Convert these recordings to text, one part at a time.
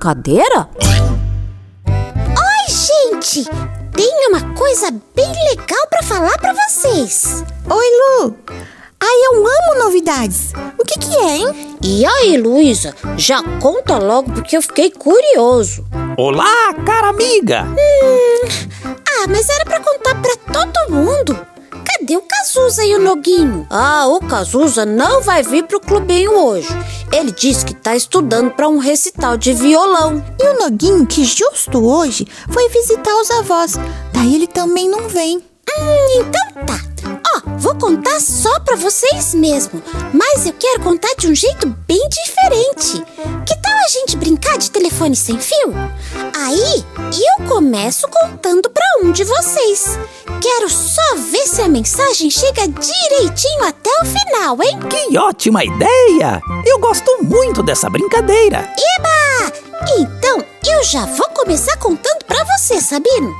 brincadeira? Oi, gente! Tenho uma coisa bem legal para falar para vocês. Oi, Lu! Ai, eu amo novidades. O que que é, hein? E aí, Luísa, já conta logo porque eu fiquei curioso. Olá, cara amiga! Hum, ah, mas era para contar para todo mundo. Cazuza e o Noguinho? Ah, o Cazuza não vai vir pro clubinho hoje. Ele disse que tá estudando para um recital de violão. E o Noguinho, que justo hoje foi visitar os avós. Daí ele também não vem. Hum, então tá. Contar só pra vocês mesmo, mas eu quero contar de um jeito bem diferente. Que tal a gente brincar de telefone sem fio? Aí eu começo contando pra um de vocês. Quero só ver se a mensagem chega direitinho até o final, hein? Que ótima ideia! Eu gosto muito dessa brincadeira. Eba! Então eu já vou começar contando pra você, Sabino.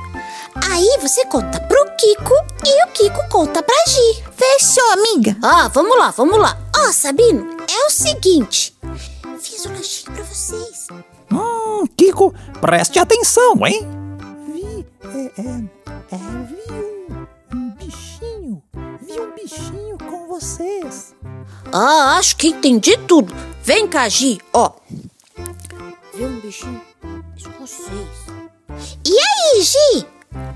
Aí você conta pro Kiko e o Kiko conta pra Gi. Fechou, amiga? Ah, vamos lá, vamos lá. Ó, oh, Sabino, é o seguinte. Fiz um lanchinho pra vocês. Hum, Kiko, preste atenção, hein? Vi, é, é, é, vi um, um bichinho. Vi um bichinho com vocês. Ah, acho que entendi tudo. Vem cá, Gi, ó. Vi um bichinho escocês. E aí, Gi?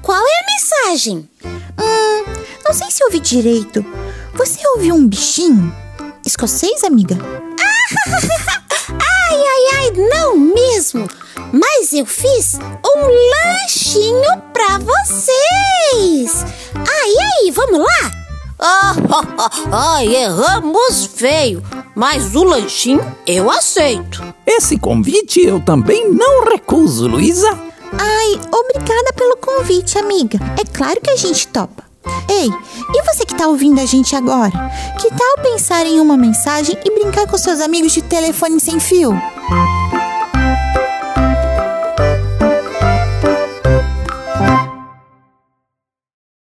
Qual é a mensagem? Não sei se ouvi direito. Você ouviu um bichinho? Escocês, amiga? ai, ai, ai, não mesmo. Mas eu fiz um lanchinho pra vocês. Ai, aí, vamos lá? Ah, ai, erramos feio. Mas o lanchinho eu aceito. Esse convite eu também não recuso, Luísa. Ai, obrigada pelo convite, amiga. É claro que a gente topa. Ei, e você que tá ouvindo a gente agora? Que tal pensar em uma mensagem e brincar com seus amigos de telefone sem fio?